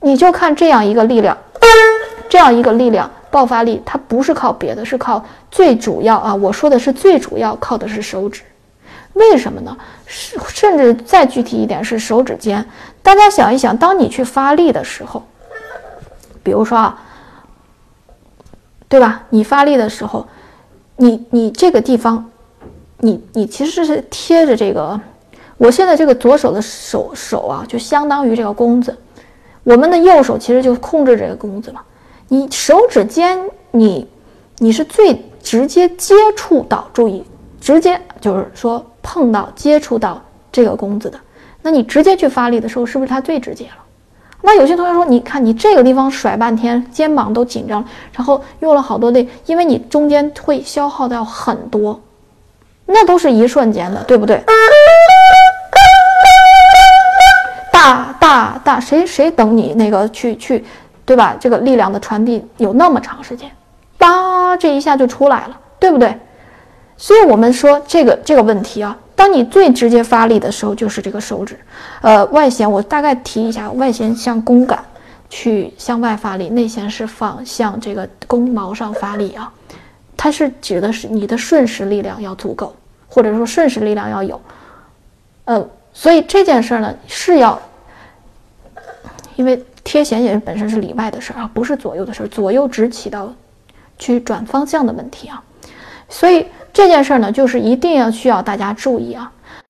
你就看这样一个力量，这样一个力量爆发力，它不是靠别的，是靠最主要啊！我说的是最主要，靠的是手指。为什么呢？是甚至再具体一点，是手指尖。大家想一想，当你去发力的时候，比如说啊，对吧？你发力的时候，你你这个地方，你你其实是贴着这个，我现在这个左手的手手啊，就相当于这个弓子。我们的右手其实就控制这个弓子嘛，你手指尖，你你是最直接接触到，注意，直接就是说碰到、接触到这个弓子的，那你直接去发力的时候，是不是它最直接了？那有些同学说，你看你这个地方甩半天，肩膀都紧张，然后用了好多力，因为你中间会消耗掉很多，那都是一瞬间的，对不对？谁谁等你那个去去，对吧？这个力量的传递有那么长时间，叭，这一下就出来了，对不对？所以我们说这个这个问题啊，当你最直接发力的时候，就是这个手指，呃，外弦我大概提一下，外弦向弓杆去向外发力，内弦是放向这个弓毛上发力啊，它是指的是你的瞬时力量要足够，或者说瞬时力量要有，呃，所以这件事呢是要。因为贴弦也本身是里外的事儿啊，不是左右的事儿，左右只起到去转方向的问题啊，所以这件事儿呢，就是一定要需要大家注意啊。